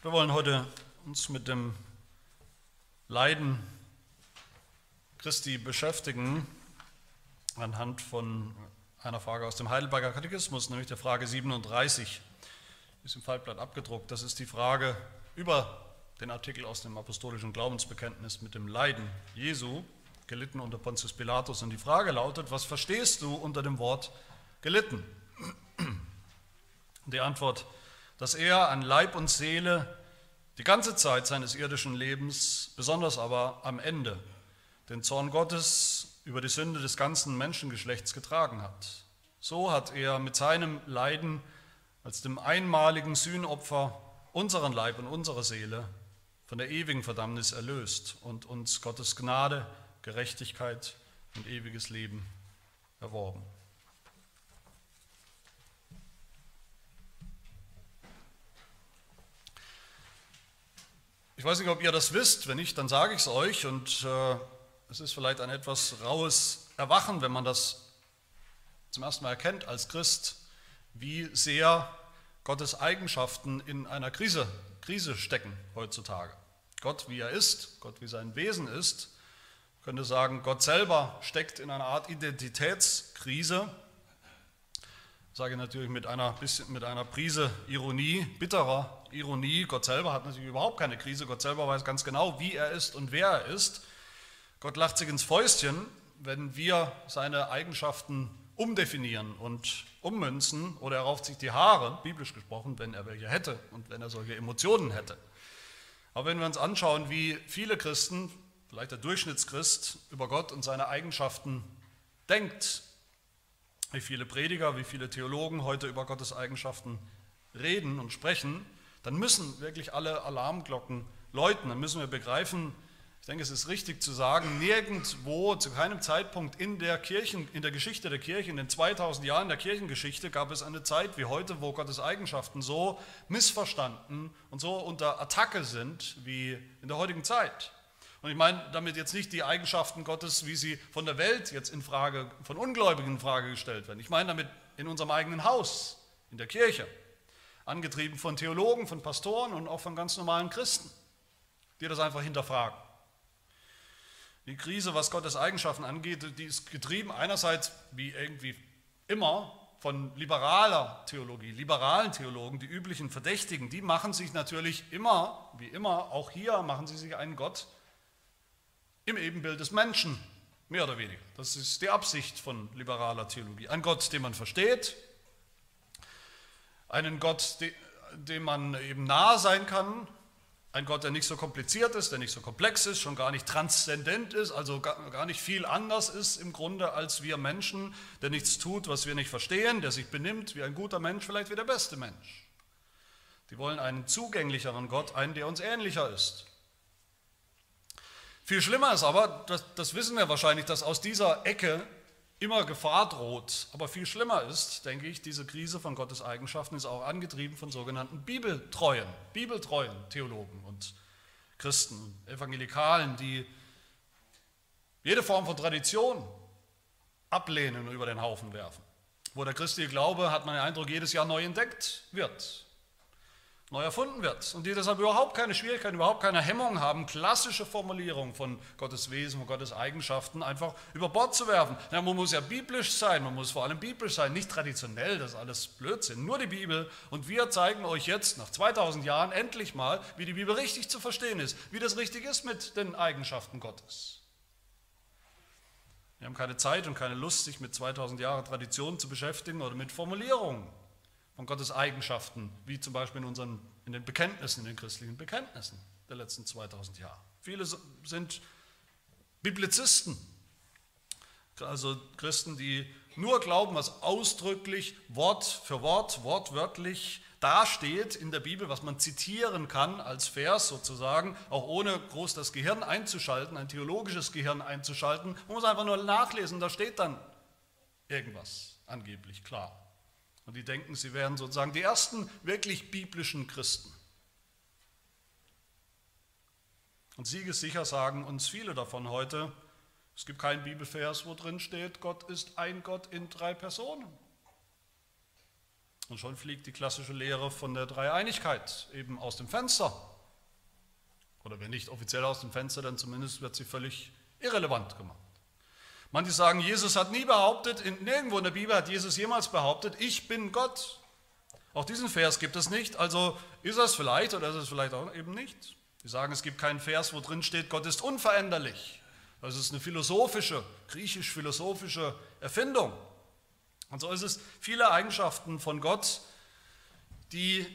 Wir wollen heute uns mit dem Leiden Christi beschäftigen anhand von einer Frage aus dem Heidelberger Katechismus, nämlich der Frage 37, die ist im Faltblatt abgedruckt. Das ist die Frage über den Artikel aus dem apostolischen Glaubensbekenntnis mit dem Leiden Jesu, gelitten unter Pontius Pilatus. Und die Frage lautet, was verstehst du unter dem Wort gelitten? Die Antwort, dass er an Leib und Seele die ganze Zeit seines irdischen Lebens, besonders aber am Ende, den Zorn Gottes über die Sünde des ganzen Menschengeschlechts getragen hat. So hat er mit seinem Leiden als dem einmaligen Sühnopfer unseren Leib und unsere Seele von der ewigen Verdammnis erlöst und uns Gottes Gnade, Gerechtigkeit und ewiges Leben erworben. Ich weiß nicht, ob ihr das wisst, wenn nicht, dann sage ich es euch und äh, es ist vielleicht ein etwas raues Erwachen, wenn man das zum ersten Mal erkennt als Christ, wie sehr Gottes Eigenschaften in einer Krise, Krise stecken heutzutage. Gott, wie er ist, Gott, wie sein Wesen ist, könnte sagen, Gott selber steckt in einer Art Identitätskrise. Sage natürlich mit einer, mit einer Prise Ironie, bitterer Ironie, Gott selber hat natürlich überhaupt keine Krise, Gott selber weiß ganz genau, wie er ist und wer er ist. Gott lacht sich ins Fäustchen, wenn wir seine Eigenschaften umdefinieren und ummünzen oder er rauft sich die Haare, biblisch gesprochen, wenn er welche hätte und wenn er solche Emotionen hätte. Aber wenn wir uns anschauen, wie viele Christen, vielleicht der Durchschnittschrist, über Gott und seine Eigenschaften denkt, wie viele Prediger, wie viele Theologen heute über Gottes Eigenschaften reden und sprechen, dann müssen wirklich alle Alarmglocken läuten. Dann müssen wir begreifen, ich denke, es ist richtig zu sagen, nirgendwo, zu keinem Zeitpunkt in der Kirchen, in der Geschichte der Kirche, in den 2000 Jahren der Kirchengeschichte gab es eine Zeit wie heute, wo Gottes Eigenschaften so missverstanden und so unter Attacke sind wie in der heutigen Zeit. Und ich meine damit jetzt nicht die Eigenschaften Gottes, wie sie von der Welt jetzt in Frage, von Ungläubigen in Frage gestellt werden. Ich meine damit in unserem eigenen Haus, in der Kirche angetrieben von Theologen, von Pastoren und auch von ganz normalen Christen, die das einfach hinterfragen. Die Krise, was Gottes Eigenschaften angeht, die ist getrieben einerseits wie irgendwie immer von liberaler Theologie, liberalen Theologen, die üblichen Verdächtigen, die machen sich natürlich immer, wie immer, auch hier machen sie sich einen Gott im Ebenbild des Menschen, mehr oder weniger. Das ist die Absicht von liberaler Theologie. Ein Gott, den man versteht, einen Gott, dem man eben nahe sein kann, ein Gott, der nicht so kompliziert ist, der nicht so komplex ist, schon gar nicht transzendent ist, also gar nicht viel anders ist im Grunde als wir Menschen, der nichts tut, was wir nicht verstehen, der sich benimmt wie ein guter Mensch, vielleicht wie der beste Mensch. Die wollen einen zugänglicheren Gott, einen, der uns ähnlicher ist. Viel schlimmer ist aber, das, das wissen wir wahrscheinlich, dass aus dieser Ecke immer Gefahr droht. Aber viel schlimmer ist, denke ich, diese Krise von Gottes Eigenschaften ist auch angetrieben von sogenannten Bibeltreuen, Bibeltreuen Theologen und Christen, Evangelikalen, die jede Form von Tradition ablehnen und über den Haufen werfen. Wo der christliche Glaube, hat man den Eindruck, jedes Jahr neu entdeckt wird neu erfunden wird und die deshalb überhaupt keine Schwierigkeiten, überhaupt keine Hemmung haben, klassische Formulierungen von Gottes Wesen, von Gottes Eigenschaften einfach über Bord zu werfen. Ja, man muss ja biblisch sein, man muss vor allem biblisch sein, nicht traditionell, das ist alles Blödsinn, nur die Bibel und wir zeigen euch jetzt nach 2000 Jahren endlich mal, wie die Bibel richtig zu verstehen ist, wie das richtig ist mit den Eigenschaften Gottes. Wir haben keine Zeit und keine Lust, sich mit 2000 Jahren Tradition zu beschäftigen oder mit Formulierungen von Gottes Eigenschaften, wie zum Beispiel in, unseren, in den Bekenntnissen, in den christlichen Bekenntnissen der letzten 2000 Jahre. Viele sind Biblizisten, also Christen, die nur glauben, was ausdrücklich Wort für Wort, wortwörtlich dasteht in der Bibel, was man zitieren kann als Vers sozusagen, auch ohne groß das Gehirn einzuschalten, ein theologisches Gehirn einzuschalten. Man muss einfach nur nachlesen, da steht dann irgendwas angeblich klar. Und die denken, sie wären sozusagen die ersten wirklich biblischen Christen. Und siegessicher sagen uns viele davon heute, es gibt keinen Bibelvers, wo drin steht, Gott ist ein Gott in drei Personen. Und schon fliegt die klassische Lehre von der Dreieinigkeit eben aus dem Fenster. Oder wenn nicht offiziell aus dem Fenster, dann zumindest wird sie völlig irrelevant gemacht. Manche sagen, Jesus hat nie behauptet, in, nirgendwo in der Bibel hat Jesus jemals behauptet, ich bin Gott. Auch diesen Vers gibt es nicht, also ist es vielleicht oder ist es vielleicht auch eben nicht. Wir sagen, es gibt keinen Vers, wo drin steht, Gott ist unveränderlich. Das ist eine philosophische, griechisch-philosophische Erfindung. Und so ist es viele Eigenschaften von Gott, die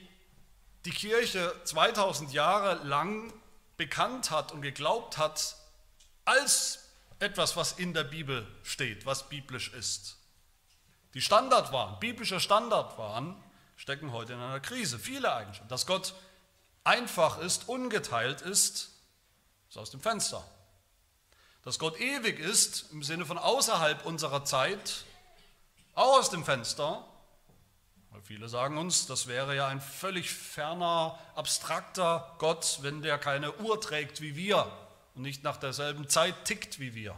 die Kirche 2000 Jahre lang bekannt hat und geglaubt hat, als etwas, was in der Bibel steht, was biblisch ist. Die Standard waren, biblischer Standard waren, stecken heute in einer Krise. Viele Eigenschaften. Dass Gott einfach ist, ungeteilt ist, ist aus dem Fenster. Dass Gott ewig ist, im Sinne von außerhalb unserer Zeit, auch aus dem Fenster. Weil viele sagen uns, das wäre ja ein völlig ferner, abstrakter Gott, wenn der keine Uhr trägt wie wir und nicht nach derselben Zeit tickt wie wir.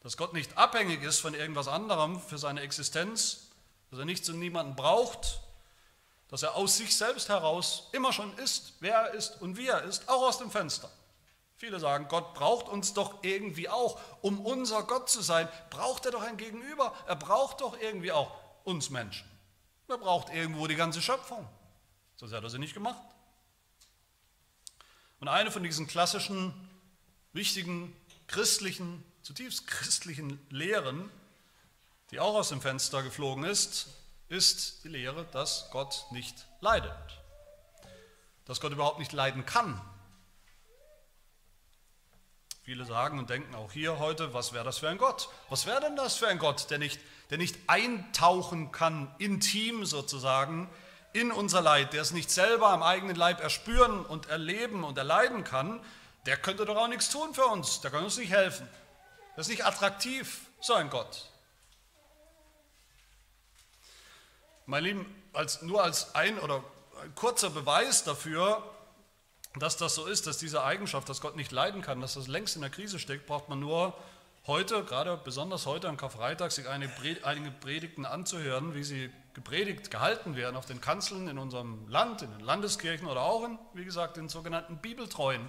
Dass Gott nicht abhängig ist von irgendwas anderem für seine Existenz, dass er nichts und niemanden braucht, dass er aus sich selbst heraus immer schon ist, wer er ist und wie er ist, auch aus dem Fenster. Viele sagen, Gott braucht uns doch irgendwie auch, um unser Gott zu sein, braucht er doch ein Gegenüber. Er braucht doch irgendwie auch uns Menschen. Er braucht irgendwo die ganze Schöpfung. Sonst hat er sie nicht gemacht. Und eine von diesen klassischen, wichtigen, christlichen, zutiefst christlichen Lehren, die auch aus dem Fenster geflogen ist, ist die Lehre, dass Gott nicht leidet. Dass Gott überhaupt nicht leiden kann. Viele sagen und denken auch hier heute, was wäre das für ein Gott? Was wäre denn das für ein Gott, der nicht, der nicht eintauchen kann, intim sozusagen, in unser Leid, der es nicht selber am eigenen Leib erspüren und erleben und erleiden kann, der könnte doch auch nichts tun für uns, der kann uns nicht helfen. Das ist nicht attraktiv, so ein Gott. Mein Lieben, als, nur als ein oder ein kurzer Beweis dafür, dass das so ist, dass diese Eigenschaft, dass Gott nicht leiden kann, dass das längst in der Krise steckt, braucht man nur heute, gerade besonders heute am Karfreitag, sich einige Predigten anzuhören, wie sie gepredigt, gehalten werden auf den Kanzeln in unserem Land, in den Landeskirchen oder auch in, wie gesagt, den sogenannten bibeltreuen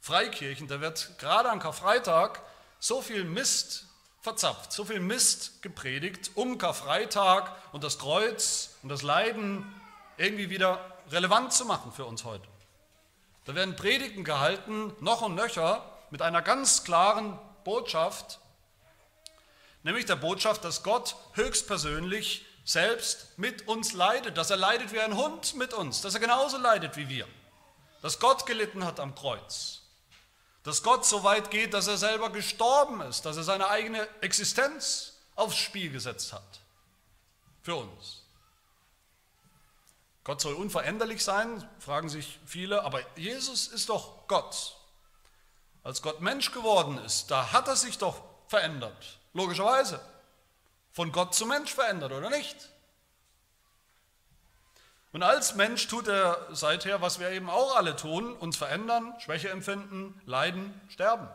Freikirchen. Da wird gerade am Karfreitag so viel Mist verzapft, so viel Mist gepredigt, um Karfreitag und das Kreuz und das Leiden irgendwie wieder relevant zu machen für uns heute. Da werden Predigten gehalten, noch und nöcher, mit einer ganz klaren Botschaft, nämlich der Botschaft, dass Gott höchstpersönlich selbst mit uns leidet, dass er leidet wie ein Hund mit uns, dass er genauso leidet wie wir, dass Gott gelitten hat am Kreuz, dass Gott so weit geht, dass er selber gestorben ist, dass er seine eigene Existenz aufs Spiel gesetzt hat. Für uns. Gott soll unveränderlich sein, fragen sich viele, aber Jesus ist doch Gott. Als Gott Mensch geworden ist, da hat er sich doch verändert, logischerweise von Gott zu Mensch verändert, oder nicht? Und als Mensch tut er seither, was wir eben auch alle tun, uns verändern, Schwäche empfinden, leiden, sterben.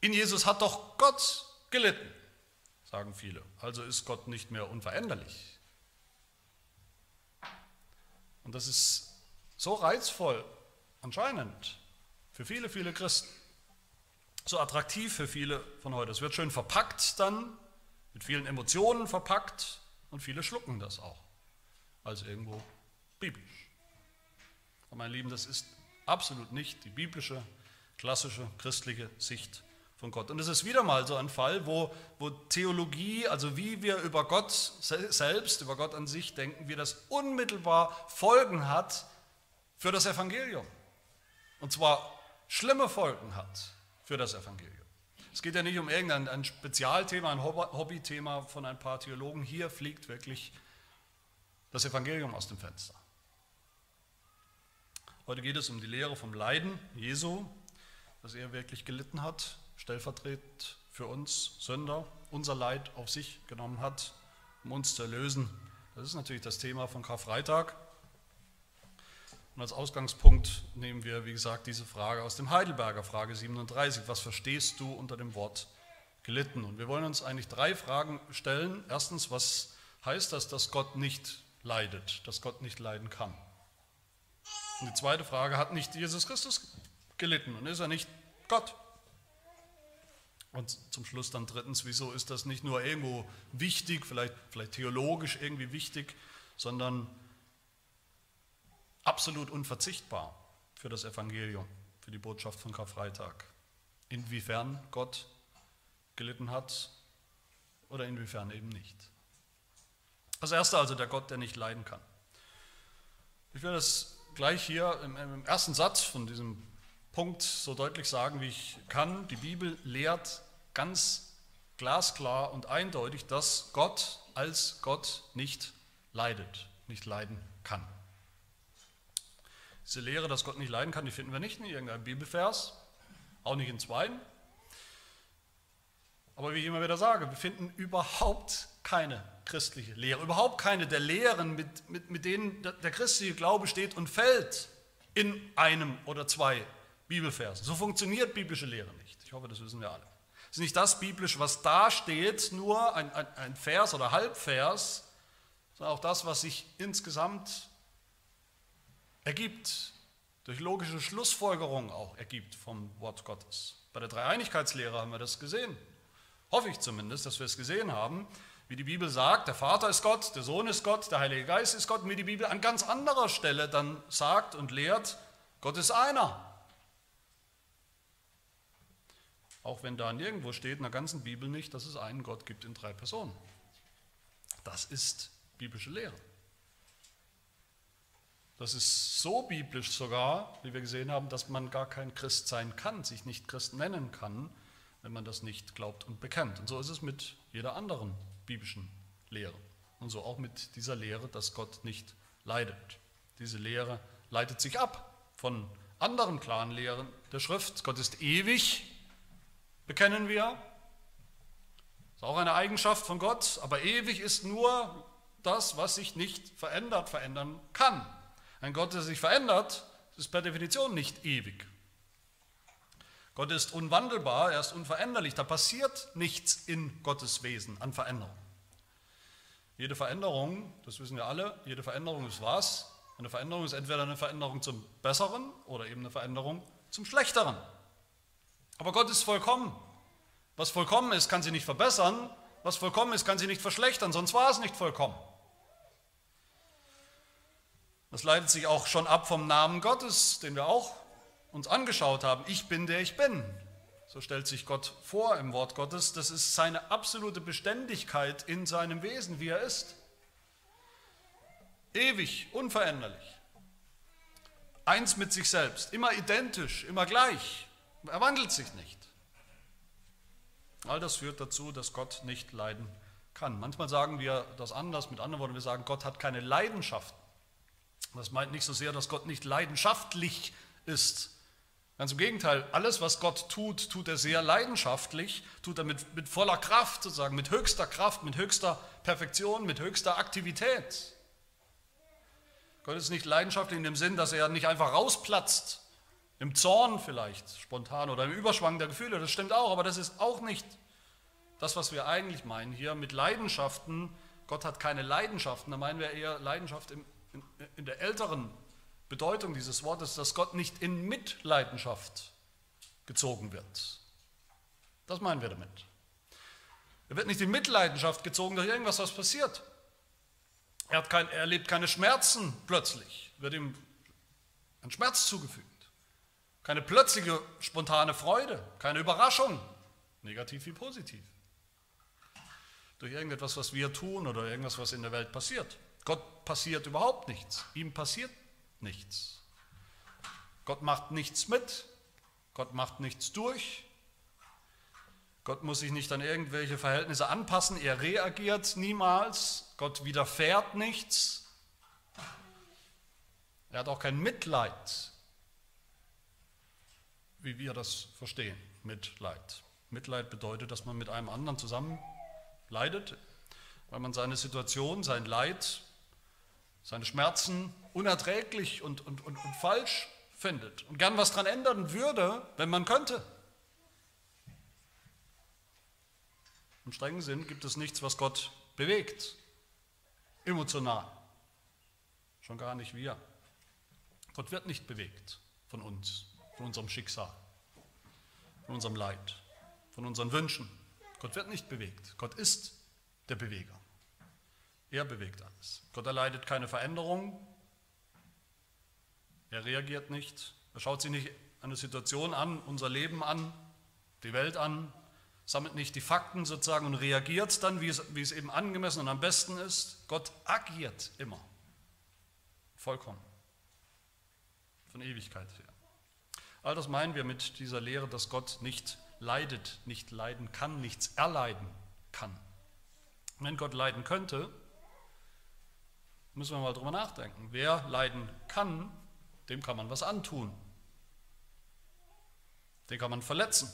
In Jesus hat doch Gott gelitten, sagen viele. Also ist Gott nicht mehr unveränderlich. Und das ist so reizvoll anscheinend für viele, viele Christen so attraktiv für viele von heute. Es wird schön verpackt dann, mit vielen Emotionen verpackt und viele schlucken das auch als irgendwo biblisch. Aber meine Lieben, das ist absolut nicht die biblische, klassische, christliche Sicht von Gott. Und es ist wieder mal so ein Fall, wo, wo Theologie, also wie wir über Gott selbst, über Gott an sich denken, wie das unmittelbar Folgen hat für das Evangelium. Und zwar schlimme Folgen hat für das Evangelium. Es geht ja nicht um irgendein ein Spezialthema, ein Hobbythema von ein paar Theologen. Hier fliegt wirklich das Evangelium aus dem Fenster. Heute geht es um die Lehre vom Leiden Jesu, dass er wirklich gelitten hat, stellvertretend für uns Sünder, unser Leid auf sich genommen hat, um uns zu erlösen. Das ist natürlich das Thema von Karfreitag. Und als Ausgangspunkt nehmen wir, wie gesagt, diese Frage aus dem Heidelberger, Frage 37. Was verstehst du unter dem Wort gelitten. Und wir wollen uns eigentlich drei Fragen stellen. Erstens, was heißt das, dass Gott nicht leidet, dass Gott nicht leiden kann? Und die zweite Frage, hat nicht Jesus Christus gelitten und ist er nicht Gott? Und zum Schluss dann drittens, wieso ist das nicht nur irgendwo wichtig, vielleicht, vielleicht theologisch irgendwie wichtig, sondern absolut unverzichtbar für das Evangelium, für die Botschaft von Karfreitag. Inwiefern Gott gelitten hat oder inwiefern eben nicht. Das erste also der Gott, der nicht leiden kann. Ich will das gleich hier im, im ersten Satz von diesem Punkt so deutlich sagen, wie ich kann. Die Bibel lehrt ganz glasklar und eindeutig, dass Gott als Gott nicht leidet, nicht leiden kann. Diese Lehre, dass Gott nicht leiden kann, die finden wir nicht in irgendeinem Bibelvers, auch nicht in zweien. Aber wie ich immer wieder sage, wir finden überhaupt keine christliche Lehre, überhaupt keine der Lehren, mit, mit, mit denen der christliche Glaube steht und fällt in einem oder zwei Bibelversen. So funktioniert biblische Lehre nicht. Ich hoffe, das wissen wir alle. Es ist nicht das biblische, was da steht, nur ein, ein, ein Vers oder Halbvers, sondern auch das, was sich insgesamt ergibt, durch logische Schlussfolgerung auch ergibt vom Wort Gottes. Bei der Dreieinigkeitslehre haben wir das gesehen. Hoffe ich zumindest, dass wir es gesehen haben, wie die Bibel sagt, der Vater ist Gott, der Sohn ist Gott, der Heilige Geist ist Gott, und wie die Bibel an ganz anderer Stelle dann sagt und lehrt, Gott ist einer. Auch wenn da nirgendwo steht in der ganzen Bibel nicht, dass es einen Gott gibt in drei Personen. Das ist biblische Lehre. Das ist so biblisch sogar, wie wir gesehen haben, dass man gar kein Christ sein kann, sich nicht Christ nennen kann, wenn man das nicht glaubt und bekennt. Und so ist es mit jeder anderen biblischen Lehre. Und so auch mit dieser Lehre, dass Gott nicht leidet. Diese Lehre leitet sich ab von anderen klaren Lehren der Schrift. Gott ist ewig, bekennen wir. Das ist auch eine Eigenschaft von Gott, aber ewig ist nur das, was sich nicht verändert, verändern kann. Ein Gott, der sich verändert, ist per Definition nicht ewig. Gott ist unwandelbar, er ist unveränderlich. Da passiert nichts in Gottes Wesen an Veränderung. Jede Veränderung, das wissen wir alle, jede Veränderung ist was? Eine Veränderung ist entweder eine Veränderung zum Besseren oder eben eine Veränderung zum Schlechteren. Aber Gott ist vollkommen. Was vollkommen ist, kann sie nicht verbessern. Was vollkommen ist, kann sie nicht verschlechtern, sonst war es nicht vollkommen. Das leitet sich auch schon ab vom Namen Gottes, den wir auch uns angeschaut haben. Ich bin der ich bin. So stellt sich Gott vor im Wort Gottes. Das ist seine absolute Beständigkeit in seinem Wesen, wie er ist. Ewig, unveränderlich. Eins mit sich selbst, immer identisch, immer gleich. Er wandelt sich nicht. All das führt dazu, dass Gott nicht leiden kann. Manchmal sagen wir das anders, mit anderen Worten, wir sagen, Gott hat keine Leidenschaften. Das meint nicht so sehr, dass Gott nicht leidenschaftlich ist. Ganz im Gegenteil, alles, was Gott tut, tut er sehr leidenschaftlich, tut er mit, mit voller Kraft, sozusagen, mit höchster Kraft, mit höchster Perfektion, mit höchster Aktivität. Gott ist nicht leidenschaftlich in dem Sinn, dass er nicht einfach rausplatzt, im Zorn vielleicht, spontan oder im Überschwang der Gefühle, das stimmt auch, aber das ist auch nicht das, was wir eigentlich meinen hier mit Leidenschaften. Gott hat keine Leidenschaften, da meinen wir eher Leidenschaft im in, in der älteren Bedeutung dieses Wortes, dass Gott nicht in Mitleidenschaft gezogen wird. Das meinen wir damit. Er wird nicht in Mitleidenschaft gezogen durch irgendwas, was passiert. Er, hat kein, er erlebt keine Schmerzen plötzlich, wird ihm ein Schmerz zugefügt. Keine plötzliche, spontane Freude, keine Überraschung, negativ wie positiv. Durch irgendetwas, was wir tun oder irgendwas, was in der Welt passiert. Gott passiert überhaupt nichts. Ihm passiert nichts. Gott macht nichts mit. Gott macht nichts durch. Gott muss sich nicht an irgendwelche Verhältnisse anpassen. Er reagiert niemals. Gott widerfährt nichts. Er hat auch kein Mitleid, wie wir das verstehen. Mitleid. Mitleid bedeutet, dass man mit einem anderen zusammen leidet, weil man seine Situation, sein Leid seine Schmerzen unerträglich und, und, und, und falsch findet und gern was daran ändern würde, wenn man könnte. Im strengen Sinn gibt es nichts, was Gott bewegt, emotional. Schon gar nicht wir. Gott wird nicht bewegt von uns, von unserem Schicksal, von unserem Leid, von unseren Wünschen. Gott wird nicht bewegt. Gott ist der Beweger. Er bewegt alles. Gott erleidet keine Veränderung. Er reagiert nicht. Er schaut sich nicht eine Situation an, unser Leben an, die Welt an, sammelt nicht die Fakten sozusagen und reagiert dann, wie es, wie es eben angemessen und am besten ist. Gott agiert immer. Vollkommen. Von Ewigkeit her. All das meinen wir mit dieser Lehre, dass Gott nicht leidet, nicht leiden kann, nichts erleiden kann. Wenn Gott leiden könnte, müssen wir mal drüber nachdenken. Wer leiden kann, dem kann man was antun. Den kann man verletzen.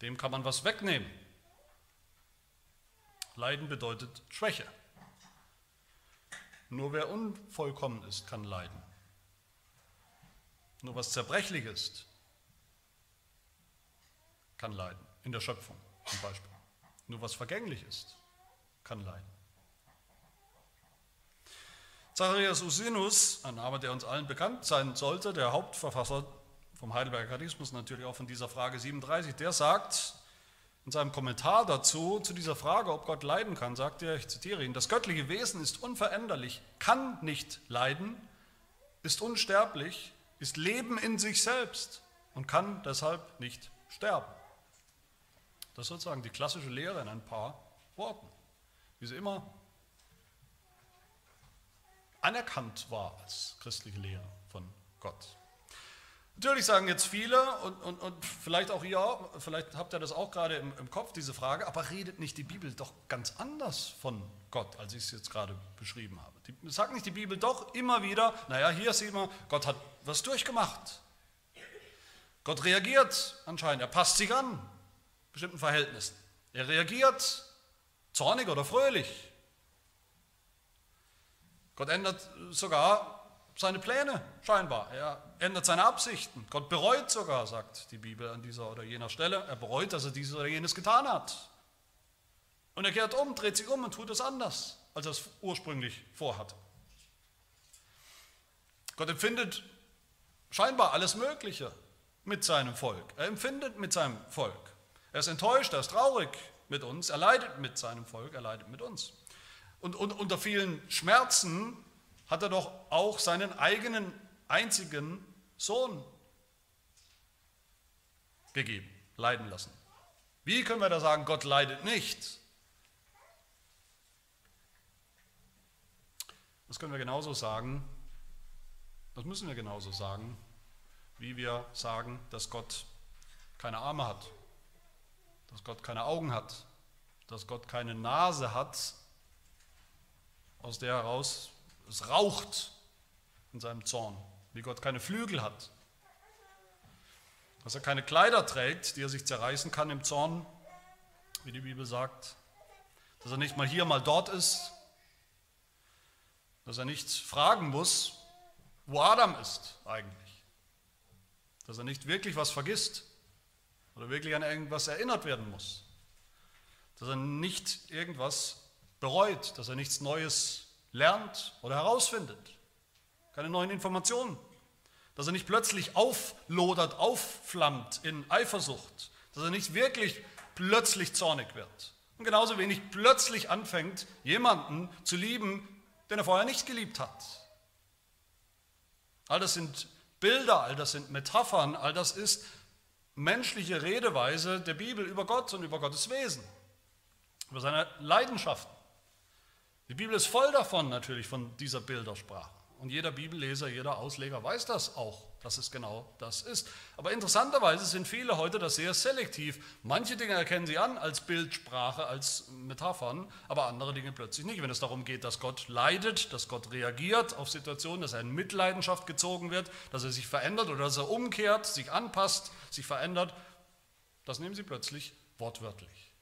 Dem kann man was wegnehmen. Leiden bedeutet Schwäche. Nur wer unvollkommen ist, kann leiden. Nur was zerbrechlich ist, kann leiden. In der Schöpfung zum Beispiel. Nur was vergänglich ist, kann leiden. Zacharias Usinus, ein Name, der uns allen bekannt sein sollte, der Hauptverfasser vom Heidelberger Katechismus, natürlich auch von dieser Frage 37, der sagt in seinem Kommentar dazu, zu dieser Frage, ob Gott leiden kann, sagt er, ich zitiere ihn, das göttliche Wesen ist unveränderlich, kann nicht leiden, ist unsterblich, ist Leben in sich selbst und kann deshalb nicht sterben. Das ist sozusagen die klassische Lehre in ein paar Worten, wie sie immer anerkannt war als christliche Lehre von Gott. Natürlich sagen jetzt viele und, und, und vielleicht auch ihr, vielleicht habt ihr das auch gerade im, im Kopf, diese Frage, aber redet nicht die Bibel doch ganz anders von Gott, als ich es jetzt gerade beschrieben habe? Die, sagt nicht die Bibel doch immer wieder, naja, hier sieht man, Gott hat was durchgemacht. Gott reagiert anscheinend, er passt sich an bestimmten Verhältnissen. Er reagiert zornig oder fröhlich. Gott ändert sogar seine Pläne, scheinbar. Er ändert seine Absichten. Gott bereut sogar, sagt die Bibel an dieser oder jener Stelle. Er bereut, dass er dieses oder jenes getan hat. Und er kehrt um, dreht sich um und tut es anders, als er es ursprünglich vorhatte. Gott empfindet scheinbar alles Mögliche mit seinem Volk. Er empfindet mit seinem Volk. Er ist enttäuscht, er ist traurig mit uns, er leidet mit seinem Volk, er leidet mit uns. Und, und unter vielen Schmerzen hat er doch auch seinen eigenen einzigen Sohn gegeben, leiden lassen. Wie können wir da sagen, Gott leidet nicht? Das können wir genauso sagen, das müssen wir genauso sagen, wie wir sagen, dass Gott keine Arme hat, dass Gott keine Augen hat, dass Gott keine Nase hat, aus der heraus es raucht in seinem Zorn, wie Gott keine Flügel hat, dass er keine Kleider trägt, die er sich zerreißen kann im Zorn, wie die Bibel sagt, dass er nicht mal hier, mal dort ist, dass er nicht fragen muss, wo Adam ist eigentlich, dass er nicht wirklich was vergisst oder wirklich an irgendwas erinnert werden muss, dass er nicht irgendwas bereut, dass er nichts Neues lernt oder herausfindet. Keine neuen Informationen. Dass er nicht plötzlich auflodert, aufflammt in Eifersucht. Dass er nicht wirklich plötzlich zornig wird. Und genauso wenig plötzlich anfängt, jemanden zu lieben, den er vorher nicht geliebt hat. All das sind Bilder, all das sind Metaphern, all das ist menschliche Redeweise der Bibel über Gott und über Gottes Wesen, über seine Leidenschaften. Die Bibel ist voll davon natürlich, von dieser Bildersprache. Und jeder Bibelleser, jeder Ausleger weiß das auch, dass es genau das ist. Aber interessanterweise sind viele heute das sehr selektiv. Manche Dinge erkennen sie an als Bildsprache, als Metaphern, aber andere Dinge plötzlich nicht. Wenn es darum geht, dass Gott leidet, dass Gott reagiert auf Situationen, dass er in Mitleidenschaft gezogen wird, dass er sich verändert oder dass er umkehrt, sich anpasst, sich verändert, das nehmen sie plötzlich wortwörtlich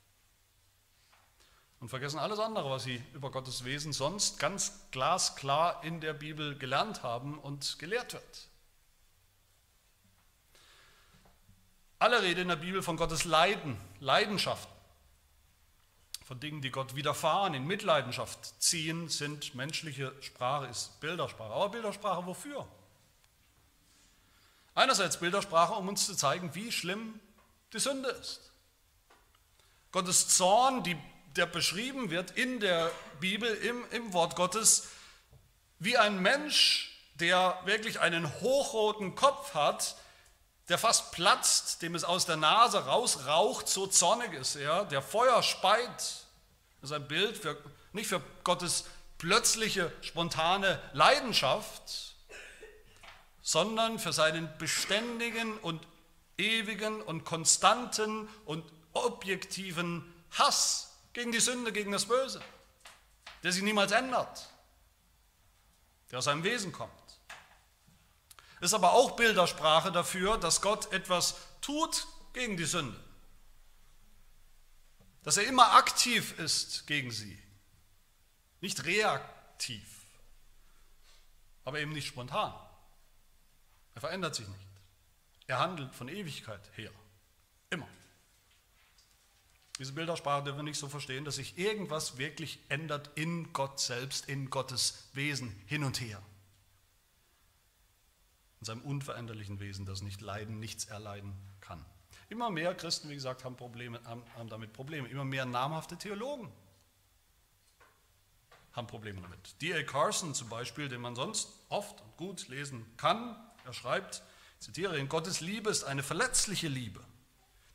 und vergessen alles andere, was sie über Gottes Wesen sonst ganz glasklar in der Bibel gelernt haben und gelehrt wird. Alle Rede in der Bibel von Gottes Leiden, Leidenschaften, von Dingen, die Gott widerfahren, in Mitleidenschaft ziehen, sind menschliche Sprache, ist Bildersprache. Aber Bildersprache wofür? Einerseits Bildersprache, um uns zu zeigen, wie schlimm die Sünde ist. Gottes Zorn, die, der beschrieben wird in der Bibel, im, im Wort Gottes, wie ein Mensch, der wirklich einen hochroten Kopf hat, der fast platzt, dem es aus der Nase rausraucht, so zornig ist er, der Feuer speit. Das ist ein Bild für, nicht für Gottes plötzliche, spontane Leidenschaft, sondern für seinen beständigen und ewigen und konstanten und objektiven Hass gegen die Sünde, gegen das Böse, der sich niemals ändert, der aus seinem Wesen kommt. Ist aber auch Bildersprache dafür, dass Gott etwas tut gegen die Sünde. Dass er immer aktiv ist gegen sie, nicht reaktiv, aber eben nicht spontan. Er verändert sich nicht. Er handelt von Ewigkeit her. Diese Bildersprache dürfen wir nicht so verstehen, dass sich irgendwas wirklich ändert in Gott selbst, in Gottes Wesen hin und her. In seinem unveränderlichen Wesen, das nicht leiden, nichts erleiden kann. Immer mehr Christen, wie gesagt, haben, Probleme, haben, haben damit Probleme. Immer mehr namhafte Theologen haben Probleme damit. D.A. Carson zum Beispiel, den man sonst oft und gut lesen kann, er schreibt, ich zitiere ihn, Gottes Liebe ist eine verletzliche Liebe,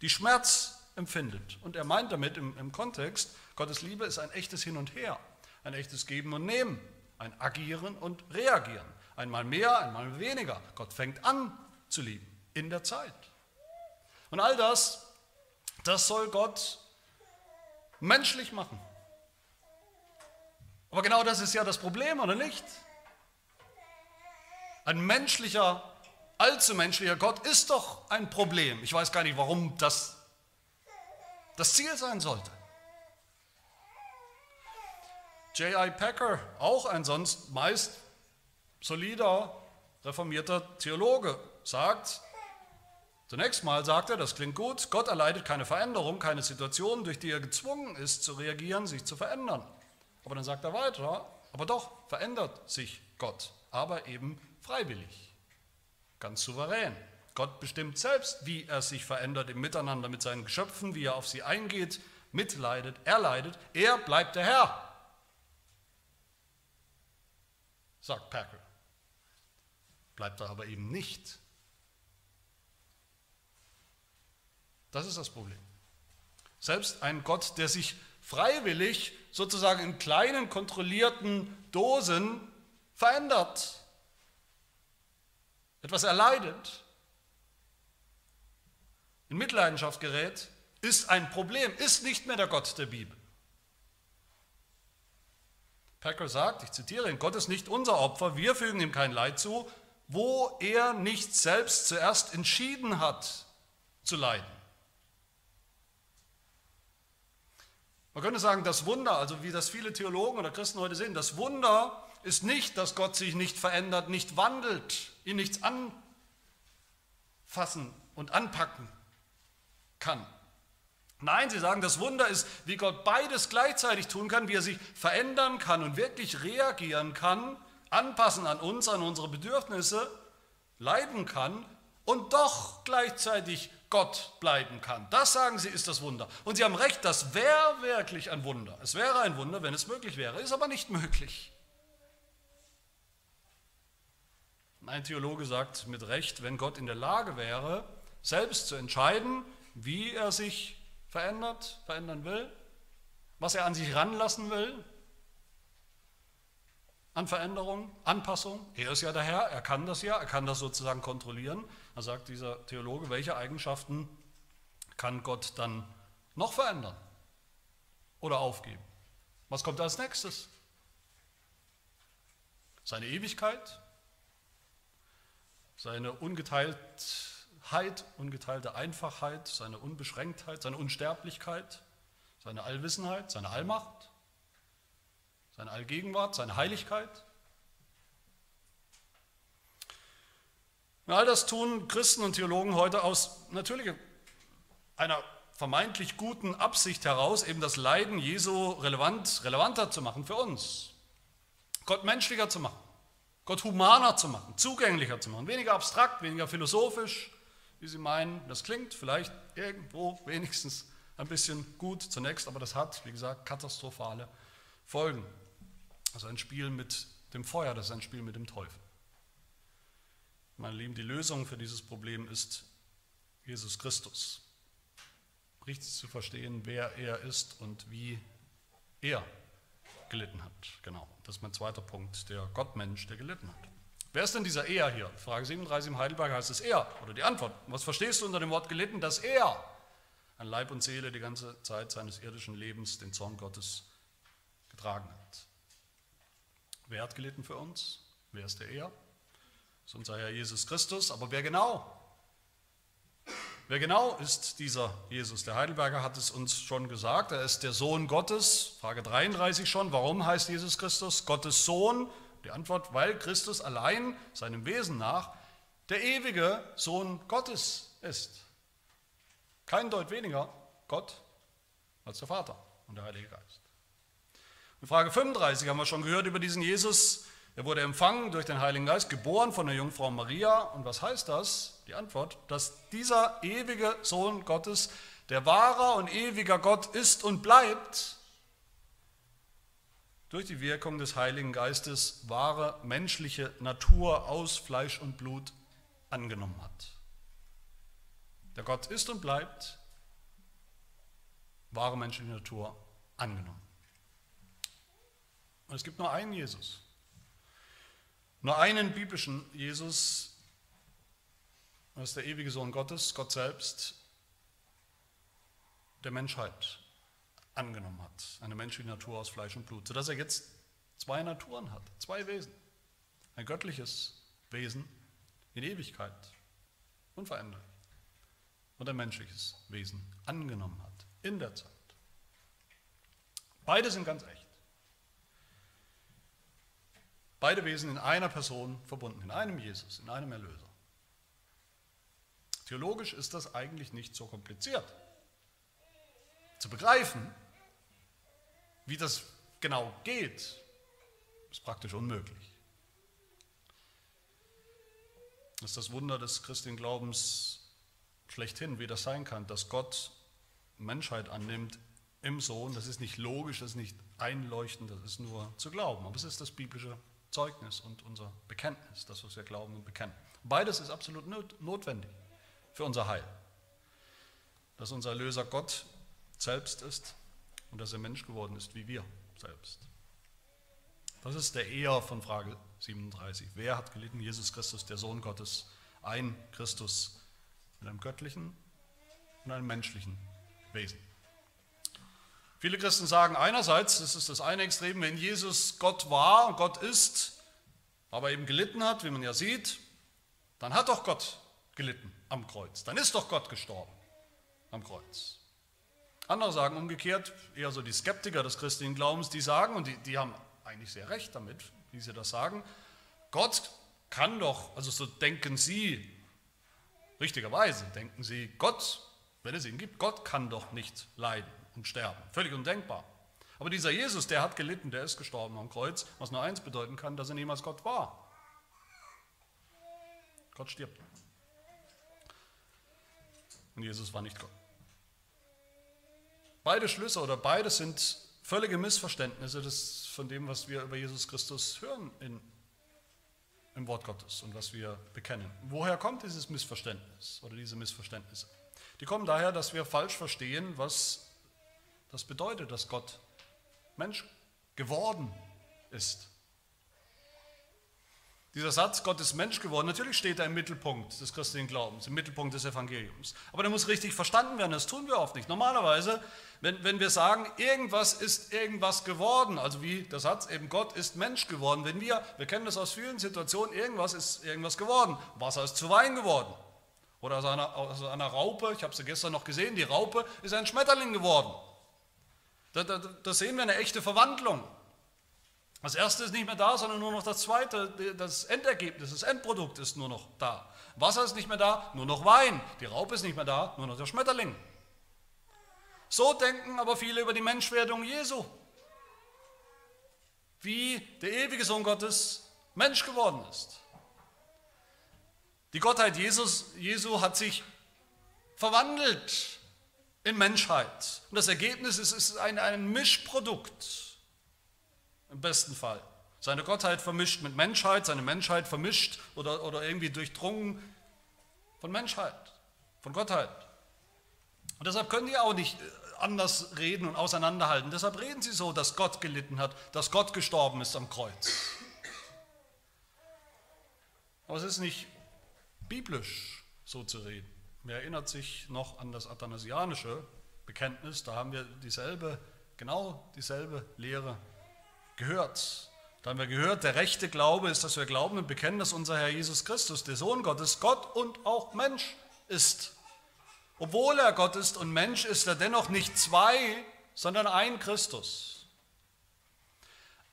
die Schmerz empfindet. Und er meint damit im, im Kontext, Gottes Liebe ist ein echtes Hin und Her, ein echtes Geben und Nehmen, ein Agieren und Reagieren. Einmal mehr, einmal weniger. Gott fängt an zu lieben in der Zeit. Und all das, das soll Gott menschlich machen. Aber genau das ist ja das Problem, oder nicht? Ein menschlicher, allzu menschlicher Gott ist doch ein Problem. Ich weiß gar nicht, warum das das Ziel sein sollte. J.I. Packer, auch ein sonst meist solider, reformierter Theologe, sagt, zunächst mal sagt er, das klingt gut, Gott erleidet keine Veränderung, keine Situation, durch die er gezwungen ist zu reagieren, sich zu verändern. Aber dann sagt er weiter, aber doch verändert sich Gott, aber eben freiwillig, ganz souverän. Gott bestimmt selbst, wie er sich verändert im Miteinander mit seinen Geschöpfen, wie er auf sie eingeht, mitleidet, erleidet. Er bleibt der Herr, sagt Packer. Bleibt er aber eben nicht. Das ist das Problem. Selbst ein Gott, der sich freiwillig sozusagen in kleinen kontrollierten Dosen verändert, etwas erleidet, in Mitleidenschaft gerät, ist ein Problem, ist nicht mehr der Gott der Bibel. Packer sagt, ich zitiere ihn, Gott ist nicht unser Opfer, wir fügen ihm kein Leid zu, wo er nicht selbst zuerst entschieden hat zu leiden. Man könnte sagen, das Wunder, also wie das viele Theologen oder Christen heute sehen, das Wunder ist nicht, dass Gott sich nicht verändert, nicht wandelt, ihn nichts anfassen und anpacken kann. Nein, sie sagen, das Wunder ist, wie Gott beides gleichzeitig tun kann, wie er sich verändern kann und wirklich reagieren kann, anpassen an uns, an unsere Bedürfnisse, leiden kann und doch gleichzeitig Gott bleiben kann. Das sagen sie, ist das Wunder. Und sie haben recht, das wäre wirklich ein Wunder. Es wäre ein Wunder, wenn es möglich wäre, ist aber nicht möglich. Ein Theologe sagt mit Recht, wenn Gott in der Lage wäre, selbst zu entscheiden, wie er sich verändert, verändern will, was er an sich ranlassen will, an Veränderung, Anpassung. Er ist ja der Herr, er kann das ja, er kann das sozusagen kontrollieren. Da sagt dieser Theologe, welche Eigenschaften kann Gott dann noch verändern oder aufgeben? Was kommt als nächstes? Seine Ewigkeit, seine ungeteilt Heit, ungeteilte Einfachheit, seine Unbeschränktheit, seine Unsterblichkeit, seine Allwissenheit, seine Allmacht, seine Allgegenwart, seine Heiligkeit. Und all das tun Christen und Theologen heute aus natürlich einer vermeintlich guten Absicht heraus, eben das Leiden Jesu relevant, relevanter zu machen für uns. Gott menschlicher zu machen, Gott humaner zu machen, zugänglicher zu machen, weniger abstrakt, weniger philosophisch, wie Sie meinen. Das klingt vielleicht irgendwo wenigstens ein bisschen gut zunächst, aber das hat, wie gesagt, katastrophale Folgen. Also ein Spiel mit dem Feuer, das ist ein Spiel mit dem Teufel. Meine Lieben, die Lösung für dieses Problem ist Jesus Christus. Richtig zu verstehen, wer er ist und wie er gelitten hat. Genau, das ist mein zweiter Punkt, der Gottmensch, der gelitten hat. Wer ist denn dieser Er hier? Frage 37 im Heidelberg heißt es Er. Oder die Antwort. Was verstehst du unter dem Wort gelitten? Dass er an Leib und Seele die ganze Zeit seines irdischen Lebens den Zorn Gottes getragen hat. Wer hat gelitten für uns? Wer ist der Er? Das ist unser Herr Jesus Christus. Aber wer genau? Wer genau ist dieser Jesus? Der Heidelberger hat es uns schon gesagt. Er ist der Sohn Gottes. Frage 33 schon. Warum heißt Jesus Christus Gottes Sohn? Die Antwort, weil Christus allein seinem Wesen nach der ewige Sohn Gottes ist. Kein Deut weniger Gott als der Vater und der Heilige Geist. In Frage 35 haben wir schon gehört über diesen Jesus. Er wurde empfangen durch den Heiligen Geist, geboren von der Jungfrau Maria. Und was heißt das? Die Antwort, dass dieser ewige Sohn Gottes, der wahrer und ewiger Gott ist und bleibt, durch die Wirkung des Heiligen Geistes wahre menschliche Natur aus Fleisch und Blut angenommen hat. Der Gott ist und bleibt wahre menschliche Natur angenommen. Und es gibt nur einen Jesus. Nur einen biblischen Jesus. Das ist der ewige Sohn Gottes, Gott selbst, der Menschheit angenommen hat. Eine menschliche Natur aus Fleisch und Blut. Sodass er jetzt zwei Naturen hat, zwei Wesen. Ein göttliches Wesen in Ewigkeit, unverändert. Und ein menschliches Wesen angenommen hat, in der Zeit. Beide sind ganz echt. Beide Wesen in einer Person verbunden, in einem Jesus, in einem Erlöser. Theologisch ist das eigentlich nicht so kompliziert zu begreifen, wie das genau geht, ist praktisch unmöglich. Das ist das Wunder des christlichen Glaubens schlechthin, wie das sein kann, dass Gott Menschheit annimmt im Sohn. Das ist nicht logisch, das ist nicht einleuchtend, das ist nur zu glauben. Aber es ist das biblische Zeugnis und unser Bekenntnis, das, was wir glauben und bekennen. Beides ist absolut notwendig für unser Heil. Dass unser Erlöser Gott selbst ist und dass er Mensch geworden ist wie wir selbst. Das ist der Eher von Frage 37. Wer hat gelitten? Jesus Christus, der Sohn Gottes, ein Christus mit einem göttlichen und einem menschlichen Wesen. Viele Christen sagen einerseits, das ist das eine Extrem, wenn Jesus Gott war und Gott ist, aber eben gelitten hat, wie man ja sieht, dann hat doch Gott gelitten am Kreuz. Dann ist doch Gott gestorben am Kreuz. Andere sagen umgekehrt, eher so die Skeptiker des christlichen Glaubens, die sagen, und die, die haben eigentlich sehr recht damit, wie sie das sagen, Gott kann doch, also so denken sie, richtigerweise denken sie, Gott, wenn es ihn gibt, Gott kann doch nicht leiden und sterben. Völlig undenkbar. Aber dieser Jesus, der hat gelitten, der ist gestorben am Kreuz, was nur eins bedeuten kann, dass er niemals Gott war. Gott stirbt. Und Jesus war nicht Gott. Beide Schlüsse oder beides sind völlige Missverständnisse des, von dem, was wir über Jesus Christus hören in, im Wort Gottes und was wir bekennen. Woher kommt dieses Missverständnis oder diese Missverständnisse? Die kommen daher, dass wir falsch verstehen, was das bedeutet, dass Gott Mensch geworden ist. Dieser Satz, Gott ist Mensch geworden, natürlich steht er im Mittelpunkt des christlichen Glaubens, im Mittelpunkt des Evangeliums. Aber der muss richtig verstanden werden, das tun wir oft nicht. Normalerweise, wenn, wenn wir sagen, irgendwas ist irgendwas geworden, also wie der Satz eben, Gott ist Mensch geworden, wenn wir, wir kennen das aus vielen Situationen, irgendwas ist irgendwas geworden. Wasser ist zu Wein geworden. Oder aus einer, aus einer Raupe, ich habe sie gestern noch gesehen, die Raupe ist ein Schmetterling geworden. Da, da, da sehen wir eine echte Verwandlung. Das erste ist nicht mehr da, sondern nur noch das zweite, das Endergebnis, das Endprodukt ist nur noch da. Wasser ist nicht mehr da, nur noch Wein. Die Raupe ist nicht mehr da, nur noch der Schmetterling. So denken aber viele über die Menschwerdung Jesu. Wie der ewige Sohn Gottes Mensch geworden ist. Die Gottheit Jesus, Jesu hat sich verwandelt in Menschheit. Und das Ergebnis ist, ist ein, ein Mischprodukt im besten Fall. Seine Gottheit vermischt mit Menschheit, seine Menschheit vermischt oder, oder irgendwie durchdrungen von Menschheit, von Gottheit. Und deshalb können die auch nicht anders reden und auseinanderhalten. Deshalb reden sie so, dass Gott gelitten hat, dass Gott gestorben ist am Kreuz. Aber es ist nicht biblisch, so zu reden. Wer erinnert sich noch an das athanasianische Bekenntnis? Da haben wir dieselbe, genau dieselbe Lehre gehört. Da haben wir gehört, der rechte Glaube ist, dass wir glauben und bekennen, dass unser Herr Jesus Christus, der Sohn Gottes, Gott und auch Mensch ist. Obwohl er Gott ist und Mensch, ist er dennoch nicht zwei, sondern ein Christus.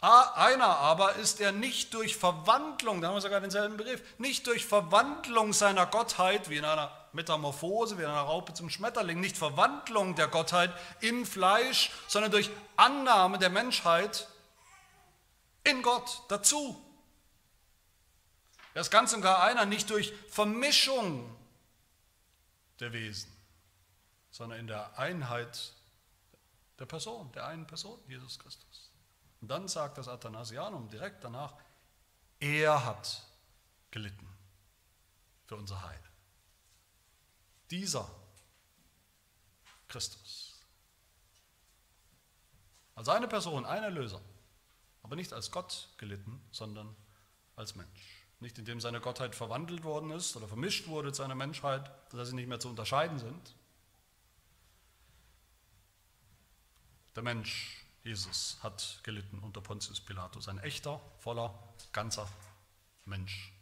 Einer aber ist er nicht durch Verwandlung, da haben wir sogar denselben Begriff, nicht durch Verwandlung seiner Gottheit, wie in einer Metamorphose, wie in einer Raupe zum Schmetterling, nicht Verwandlung der Gottheit in Fleisch, sondern durch Annahme der Menschheit in Gott dazu. Er ist ganz und gar einer, nicht durch Vermischung der Wesen, sondern in der Einheit der Person, der einen Person, Jesus Christus. Und dann sagt das Athanasianum direkt danach, er hat gelitten für unser Heil. Dieser Christus. Als eine Person, ein Erlöser, aber nicht als Gott gelitten, sondern als Mensch. Nicht indem seine Gottheit verwandelt worden ist oder vermischt wurde mit seiner Menschheit, sodass sie nicht mehr zu unterscheiden sind. Der Mensch Jesus hat gelitten unter Pontius Pilatus, ein echter, voller, ganzer Mensch.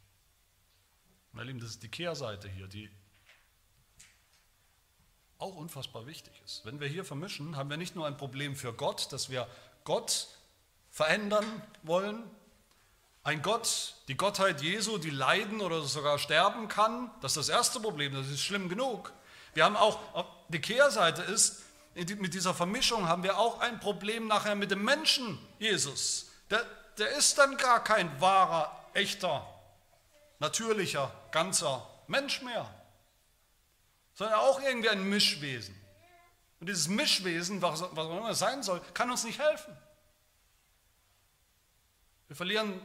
Meine Lieben, das ist die Kehrseite hier, die auch unfassbar wichtig ist. Wenn wir hier vermischen, haben wir nicht nur ein Problem für Gott, dass wir Gott verändern wollen, ein Gott, die Gottheit Jesu, die leiden oder sogar sterben kann, das ist das erste Problem, das ist schlimm genug. Wir haben auch, die Kehrseite ist, mit dieser Vermischung haben wir auch ein Problem nachher mit dem Menschen Jesus. Der, der ist dann gar kein wahrer, echter, natürlicher, ganzer Mensch mehr, sondern auch irgendwie ein Mischwesen. Und dieses Mischwesen, was, auch immer es sein soll, kann uns nicht helfen. Wir verlieren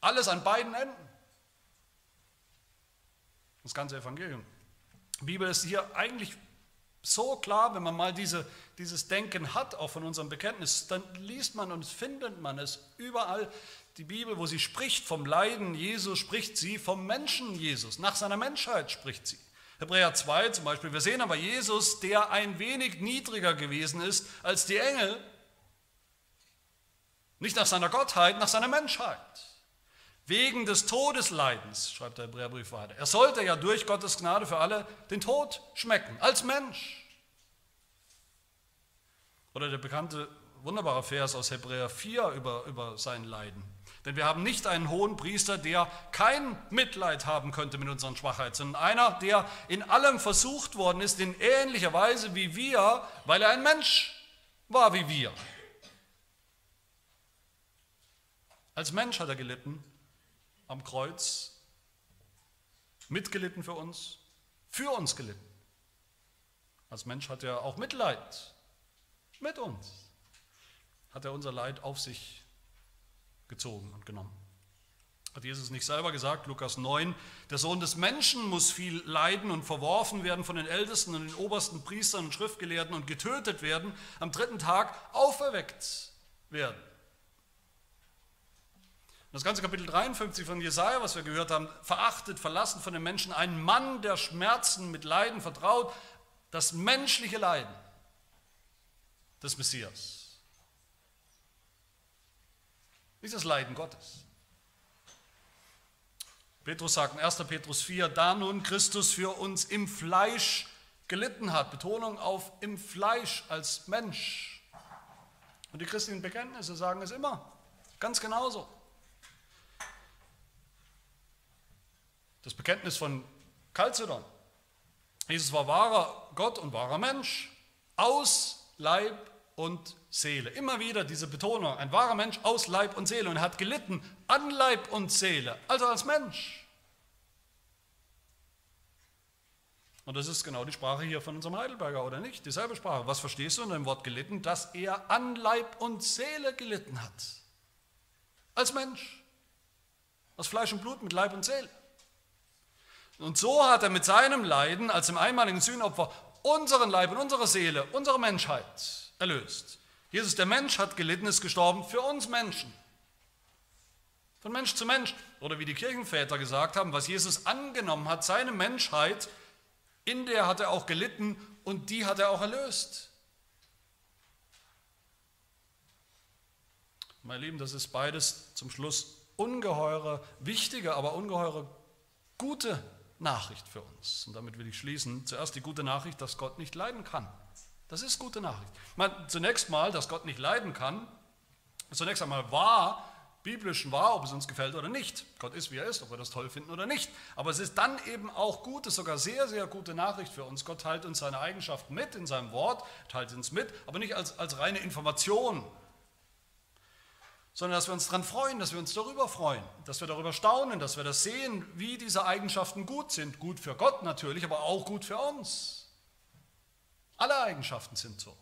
alles an beiden Enden. Das ganze Evangelium. Die Bibel ist hier eigentlich so klar, wenn man mal diese, dieses Denken hat, auch von unserem Bekenntnis, dann liest man und findet man es überall. Die Bibel, wo sie spricht vom Leiden Jesu, spricht sie vom Menschen Jesus. Nach seiner Menschheit spricht sie. Hebräer 2 zum Beispiel. Wir sehen aber Jesus, der ein wenig niedriger gewesen ist als die Engel. Nicht nach seiner Gottheit, nach seiner Menschheit. Wegen des Todesleidens, schreibt der Hebräerbrief weiter. Er sollte ja durch Gottes Gnade für alle den Tod schmecken, als Mensch. Oder der bekannte, wunderbare Vers aus Hebräer 4 über, über sein Leiden. Denn wir haben nicht einen hohen Priester, der kein Mitleid haben könnte mit unseren Schwachheiten, sondern einer, der in allem versucht worden ist, in ähnlicher Weise wie wir, weil er ein Mensch war wie wir. Als Mensch hat er gelitten am Kreuz mitgelitten für uns, für uns gelitten. Als Mensch hat er auch Mitleid mit uns. Hat er unser Leid auf sich gezogen und genommen. Hat Jesus nicht selber gesagt, Lukas 9, der Sohn des Menschen muss viel leiden und verworfen werden von den Ältesten und den obersten Priestern und Schriftgelehrten und getötet werden, am dritten Tag auferweckt werden. Das ganze Kapitel 53 von Jesaja, was wir gehört haben, verachtet, verlassen von den Menschen, ein Mann, der Schmerzen mit Leiden vertraut, das menschliche Leiden des Messias. Nicht das Leiden Gottes. Petrus sagt in 1. Petrus 4, da nun Christus für uns im Fleisch gelitten hat, Betonung auf im Fleisch als Mensch. Und die christlichen Bekenntnisse sagen es immer, ganz genauso. Das Bekenntnis von Chalcedon. Jesus war wahrer Gott und wahrer Mensch. Aus Leib und Seele. Immer wieder diese Betonung, ein wahrer Mensch aus Leib und Seele und er hat gelitten an Leib und Seele, also als Mensch. Und das ist genau die Sprache hier von unserem Heidelberger, oder nicht? Dieselbe Sprache. Was verstehst du in dem Wort gelitten? Dass er an Leib und Seele gelitten hat. Als Mensch. Aus Fleisch und Blut mit Leib und Seele. Und so hat er mit seinem Leiden als dem einmaligen Sühnopfer unseren Leib und unsere Seele, unsere Menschheit erlöst. Jesus, der Mensch, hat gelitten, ist gestorben für uns Menschen. Von Mensch zu Mensch. Oder wie die Kirchenväter gesagt haben, was Jesus angenommen hat, seine Menschheit, in der hat er auch gelitten und die hat er auch erlöst. Meine Lieben, das ist beides zum Schluss ungeheure, wichtige, aber ungeheure gute Nachricht für uns. Und damit will ich schließen. Zuerst die gute Nachricht, dass Gott nicht leiden kann. Das ist gute Nachricht. Man, zunächst mal, dass Gott nicht leiden kann, zunächst einmal wahr, biblischen wahr, ob es uns gefällt oder nicht. Gott ist, wie er ist, ob wir das toll finden oder nicht. Aber es ist dann eben auch gute, sogar sehr, sehr gute Nachricht für uns. Gott teilt uns seine Eigenschaften mit in seinem Wort, teilt uns mit, aber nicht als, als reine Information, sondern dass wir uns daran freuen, dass wir uns darüber freuen, dass wir darüber staunen, dass wir das sehen, wie diese Eigenschaften gut sind. Gut für Gott natürlich, aber auch gut für uns. Alle Eigenschaften sind so.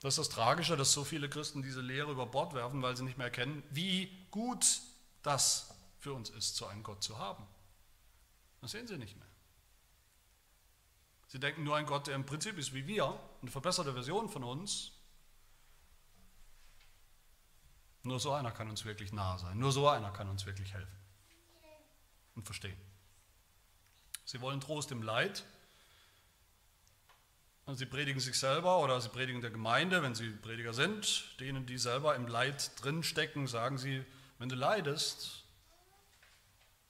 Das ist das Tragische, dass so viele Christen diese Lehre über Bord werfen, weil sie nicht mehr erkennen, wie gut das für uns ist, so einen Gott zu haben. Das sehen sie nicht mehr. Sie denken nur an Gott, der im Prinzip ist wie wir, eine verbesserte Version von uns. Nur so einer kann uns wirklich nahe sein. Nur so einer kann uns wirklich helfen und verstehen. Sie wollen Trost im Leid, und sie predigen sich selber oder sie predigen der Gemeinde, wenn sie Prediger sind, denen, die selber im Leid drinstecken, sagen sie, wenn du leidest,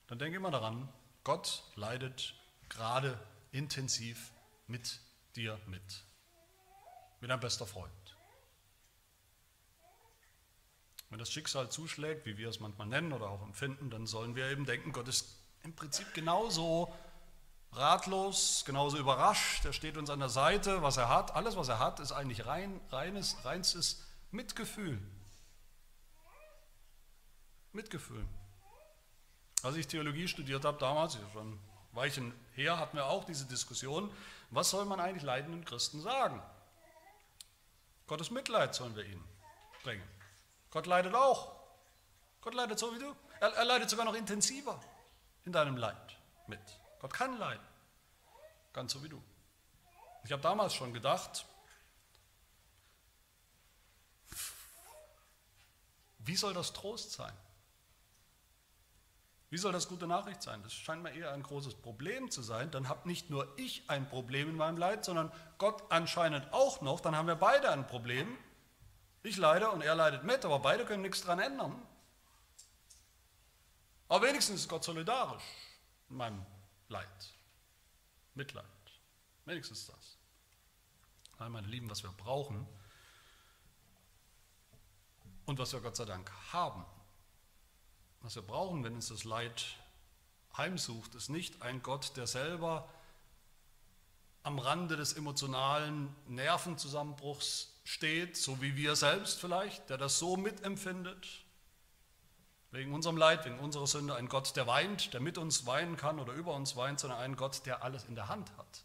dann denke immer daran, Gott leidet gerade intensiv mit dir mit. Mit deinem bester Freund. Wenn das Schicksal zuschlägt, wie wir es manchmal nennen oder auch empfinden, dann sollen wir eben denken, Gott ist im Prinzip genauso ratlos, genauso überrascht. Er steht uns an der Seite, was er hat. Alles, was er hat, ist eigentlich rein, reines, reinstes Mitgefühl. Mitgefühl. Als ich Theologie studiert habe, damals, schon Weichen her, hatten wir auch diese Diskussion, was soll man eigentlich leidenden Christen sagen? Gottes Mitleid sollen wir ihnen bringen. Gott leidet auch. Gott leidet so wie du. Er, er leidet sogar noch intensiver in deinem Leid mit. Gott kann leiden, ganz so wie du. Ich habe damals schon gedacht, wie soll das Trost sein? Wie soll das gute Nachricht sein? Das scheint mir eher ein großes Problem zu sein. Dann habe nicht nur ich ein Problem in meinem Leid, sondern Gott anscheinend auch noch. Dann haben wir beide ein Problem. Ich leide und er leidet mit, aber beide können nichts daran ändern. Aber wenigstens ist Gott solidarisch in meinem Leid, Mitleid. Wenigstens das. All meine Lieben, was wir brauchen und was wir Gott sei Dank haben, was wir brauchen, wenn uns das Leid heimsucht, ist nicht ein Gott, der selber am Rande des emotionalen Nervenzusammenbruchs steht, so wie wir selbst vielleicht, der das so mitempfindet, wegen unserem Leid, wegen unserer Sünde, ein Gott, der weint, der mit uns weinen kann oder über uns weint, sondern ein Gott, der alles in der Hand hat,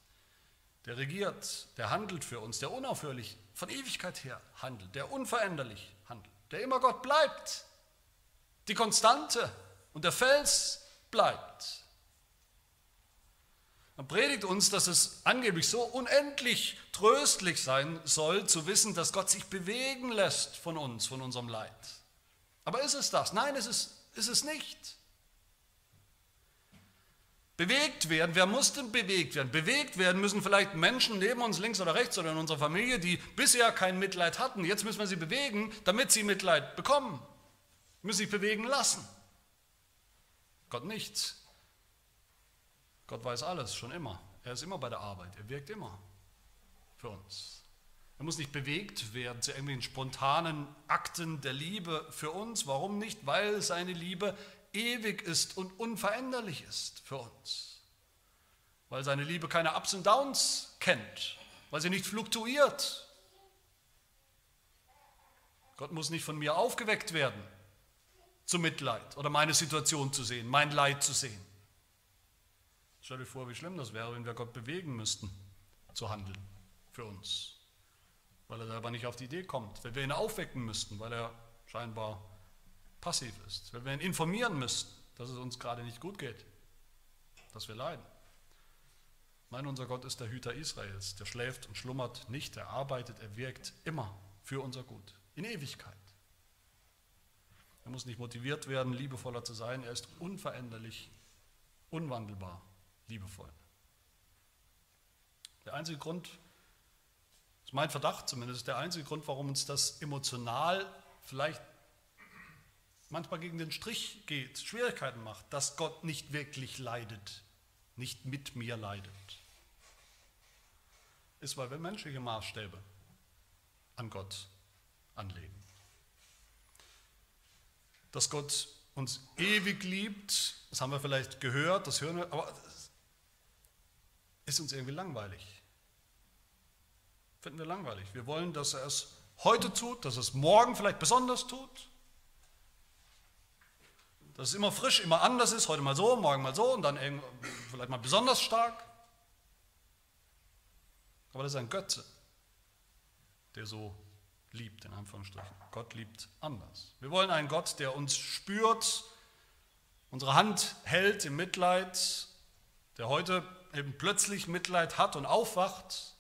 der regiert, der handelt für uns, der unaufhörlich von Ewigkeit her handelt, der unveränderlich handelt, der immer Gott bleibt, die Konstante und der Fels bleibt. Man predigt uns, dass es angeblich so unendlich tröstlich sein soll, zu wissen, dass Gott sich bewegen lässt von uns, von unserem Leid. Aber ist es das? Nein, ist es ist es nicht. Bewegt werden, wer muss denn bewegt werden? Bewegt werden müssen vielleicht Menschen neben uns, links oder rechts oder in unserer Familie, die bisher kein Mitleid hatten. Jetzt müssen wir sie bewegen, damit sie Mitleid bekommen. Müssen sich bewegen lassen. Gott nichts. Gott weiß alles, schon immer. Er ist immer bei der Arbeit, er wirkt immer für uns. Er muss nicht bewegt werden zu irgendwelchen spontanen Akten der Liebe für uns. Warum nicht? Weil seine Liebe ewig ist und unveränderlich ist für uns. Weil seine Liebe keine Ups und Downs kennt. weil sie nicht fluktuiert. Gott muss nicht von mir aufgeweckt werden zum Mitleid oder meine Situation zu sehen, mein Leid zu sehen. Stell dir vor, wie schlimm das wäre, wenn wir Gott bewegen müssten, zu handeln für uns, weil er aber nicht auf die Idee kommt, wenn wir ihn aufwecken müssten, weil er scheinbar passiv ist, wenn wir ihn informieren müssten, dass es uns gerade nicht gut geht, dass wir leiden. Nein, unser Gott ist der Hüter Israels, der schläft und schlummert nicht, er arbeitet, er wirkt immer für unser Gut, in Ewigkeit. Er muss nicht motiviert werden, liebevoller zu sein, er ist unveränderlich, unwandelbar, liebevoll. Der einzige Grund, das ist mein Verdacht zumindest, der einzige Grund, warum uns das emotional vielleicht manchmal gegen den Strich geht, Schwierigkeiten macht, dass Gott nicht wirklich leidet, nicht mit mir leidet, ist, weil wir menschliche Maßstäbe an Gott anlegen. Dass Gott uns ewig liebt, das haben wir vielleicht gehört, das hören wir, aber es ist uns irgendwie langweilig. Finden wir langweilig. Wir wollen, dass er es heute tut, dass er es morgen vielleicht besonders tut. Dass es immer frisch, immer anders ist, heute mal so, morgen mal so und dann vielleicht mal besonders stark. Aber das ist ein Götze, der so liebt, in Anführungsstrichen. Gott liebt anders. Wir wollen einen Gott, der uns spürt, unsere Hand hält im Mitleid, der heute eben plötzlich Mitleid hat und aufwacht,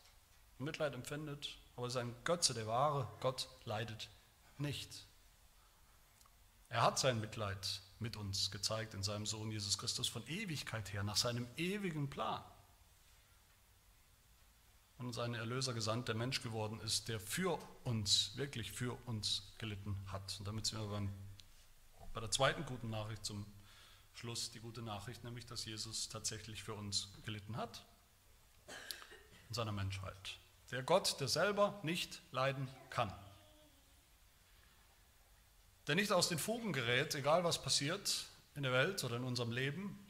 Mitleid empfindet. Aber es ist ein Götze, der wahre Gott leidet nicht. Er hat sein Mitleid mit uns gezeigt in seinem Sohn Jesus Christus von Ewigkeit her, nach seinem ewigen Plan. Und uns einen Erlöser gesandt, der Mensch geworden ist, der für uns, wirklich für uns gelitten hat. Und damit sind wir bei der zweiten guten Nachricht zum Schluss, die gute Nachricht, nämlich, dass Jesus tatsächlich für uns gelitten hat. In seiner Menschheit. Der Gott, der selber nicht leiden kann. Der nicht aus den Fugen gerät, egal was passiert in der Welt oder in unserem Leben,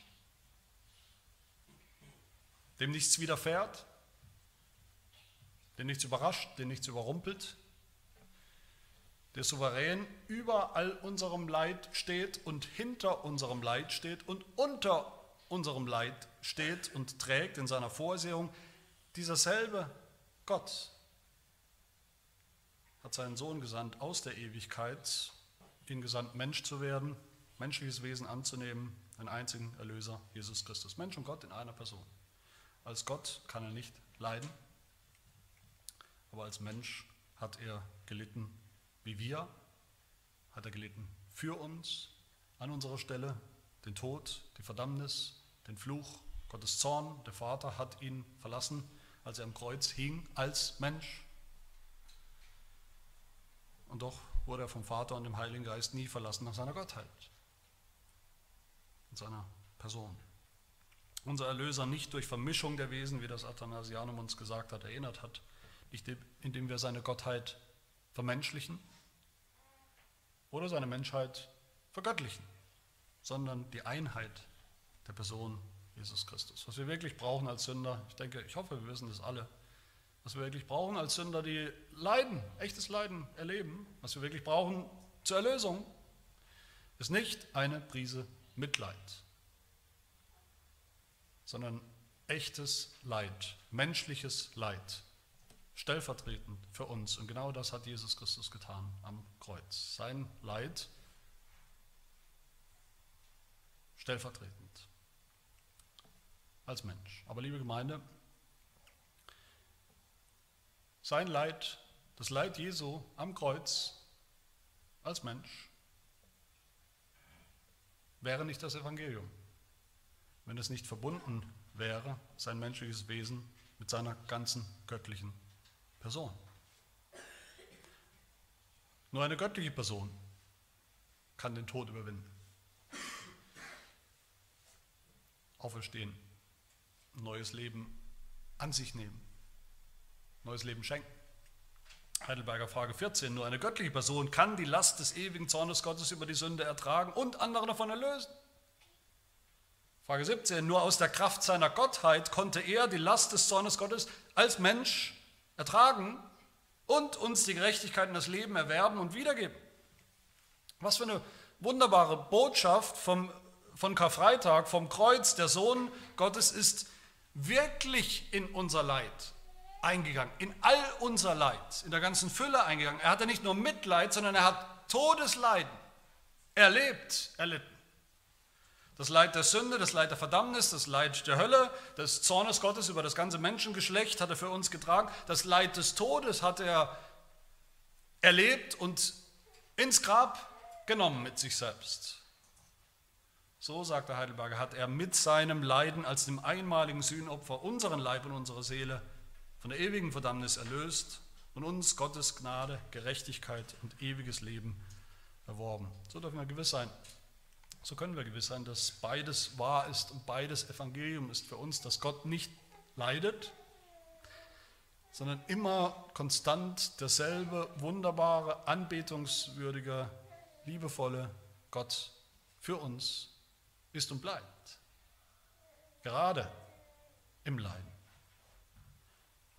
dem nichts widerfährt, den nichts überrascht, den nichts überrumpelt, der souverän über all unserem Leid steht und hinter unserem Leid steht und unter unserem Leid steht und trägt in seiner Vorsehung, dieser selbe Gott hat seinen Sohn gesandt aus der Ewigkeit, ihn gesandt, Mensch zu werden, menschliches Wesen anzunehmen, einen einzigen Erlöser, Jesus Christus. Mensch und Gott in einer Person. Als Gott kann er nicht leiden, aber als Mensch hat er gelitten wie wir, hat er gelitten für uns, an unserer Stelle, den Tod, die Verdammnis, den Fluch, Gottes Zorn. Der Vater hat ihn verlassen, als er am Kreuz hing, als Mensch. Und doch wurde er vom Vater und dem Heiligen Geist nie verlassen nach seiner Gottheit, in seiner Person. Unser Erlöser nicht durch Vermischung der Wesen, wie das Athanasianum uns gesagt hat, erinnert hat, nicht indem wir seine Gottheit vermenschlichen oder seine Menschheit vergöttlichen, sondern die Einheit der Person Jesus Christus. Was wir wirklich brauchen als Sünder, ich denke, ich hoffe, wir wissen das alle, was wir wirklich brauchen als Sünder, die Leiden, echtes Leiden erleben, was wir wirklich brauchen zur Erlösung, ist nicht eine Prise Mitleid, sondern echtes Leid, menschliches Leid, stellvertretend für uns. Und genau das hat Jesus Christus getan am Kreuz. Sein Leid stellvertretend als Mensch. Aber liebe Gemeinde, sein Leid, das Leid Jesu am Kreuz als Mensch, wäre nicht das Evangelium, wenn es nicht verbunden wäre, sein menschliches Wesen mit seiner ganzen göttlichen Person. Nur eine göttliche Person kann den Tod überwinden. Auferstehen, neues Leben an sich nehmen neues Leben schenken. Heidelberger Frage 14. Nur eine göttliche Person kann die Last des ewigen Zornes Gottes über die Sünde ertragen und andere davon erlösen. Frage 17. Nur aus der Kraft seiner Gottheit konnte er die Last des Zornes Gottes als Mensch ertragen und uns die Gerechtigkeit und das Leben erwerben und wiedergeben. Was für eine wunderbare Botschaft vom, von Karfreitag, vom Kreuz. Der Sohn Gottes ist wirklich in unser Leid eingegangen, in all unser Leid, in der ganzen Fülle eingegangen. Er hatte nicht nur Mitleid, sondern er hat Todesleiden erlebt, erlitten. Das Leid der Sünde, das Leid der Verdammnis, das Leid der Hölle, des Zornes Gottes über das ganze Menschengeschlecht hat er für uns getragen. Das Leid des Todes hat er erlebt und ins Grab genommen mit sich selbst. So, sagt der Heidelberger, hat er mit seinem Leiden als dem einmaligen Sühnopfer unseren Leib und unsere Seele von der ewigen Verdammnis erlöst und uns Gottes Gnade, Gerechtigkeit und ewiges Leben erworben. So dürfen wir gewiss sein. So können wir gewiss sein, dass beides wahr ist und beides Evangelium ist für uns, dass Gott nicht leidet, sondern immer konstant derselbe wunderbare, anbetungswürdige, liebevolle Gott für uns ist und bleibt. Gerade im Leiden.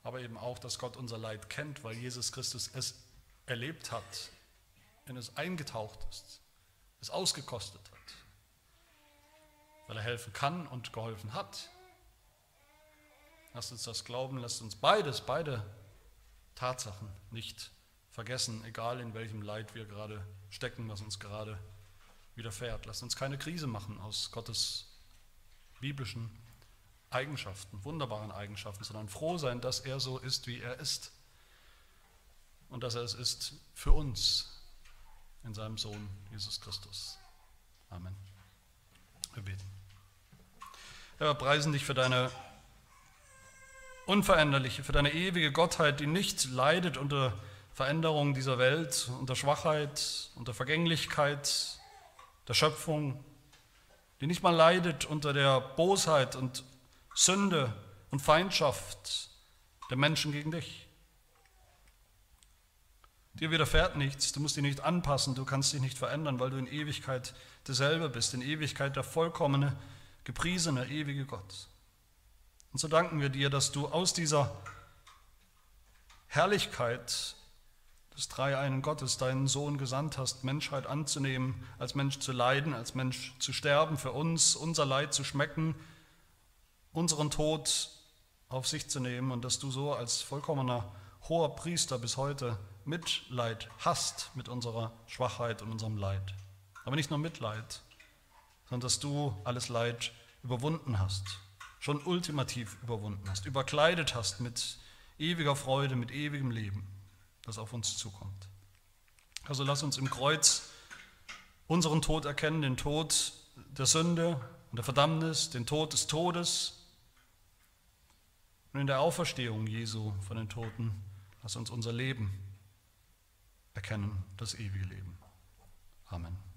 Aber eben auch, dass Gott unser Leid kennt, weil Jesus Christus es erlebt hat, in es eingetaucht ist, es ausgekostet hat, weil er helfen kann und geholfen hat. Lasst uns das glauben, lasst uns beides, beide Tatsachen nicht vergessen, egal in welchem Leid wir gerade stecken, was uns gerade widerfährt. Lasst uns keine Krise machen aus Gottes biblischen Eigenschaften, wunderbaren Eigenschaften, sondern froh sein, dass er so ist, wie er ist. Und dass er es ist für uns in seinem Sohn Jesus Christus. Amen. Herr, wir preisen dich für deine unveränderliche, für deine ewige Gottheit, die nicht leidet unter Veränderungen dieser Welt, unter Schwachheit, unter Vergänglichkeit der Schöpfung, die nicht mal leidet unter der Bosheit und Sünde und Feindschaft der Menschen gegen dich. Dir widerfährt nichts, du musst dich nicht anpassen, du kannst dich nicht verändern, weil du in Ewigkeit derselbe bist, in Ewigkeit der vollkommene, gepriesene, ewige Gott. Und so danken wir dir, dass du aus dieser Herrlichkeit des dreieinen Gottes deinen Sohn gesandt hast, Menschheit anzunehmen, als Mensch zu leiden, als Mensch zu sterben, für uns unser Leid zu schmecken, unseren Tod auf sich zu nehmen und dass du so als vollkommener hoher Priester bis heute Mitleid hast mit unserer Schwachheit und unserem Leid. Aber nicht nur Mitleid, sondern dass du alles Leid überwunden hast, schon ultimativ überwunden hast, überkleidet hast mit ewiger Freude, mit ewigem Leben, das auf uns zukommt. Also lass uns im Kreuz unseren Tod erkennen, den Tod der Sünde und der Verdammnis, den Tod des Todes. Und in der Auferstehung Jesu von den Toten, lass uns unser Leben erkennen das ewige Leben. Amen.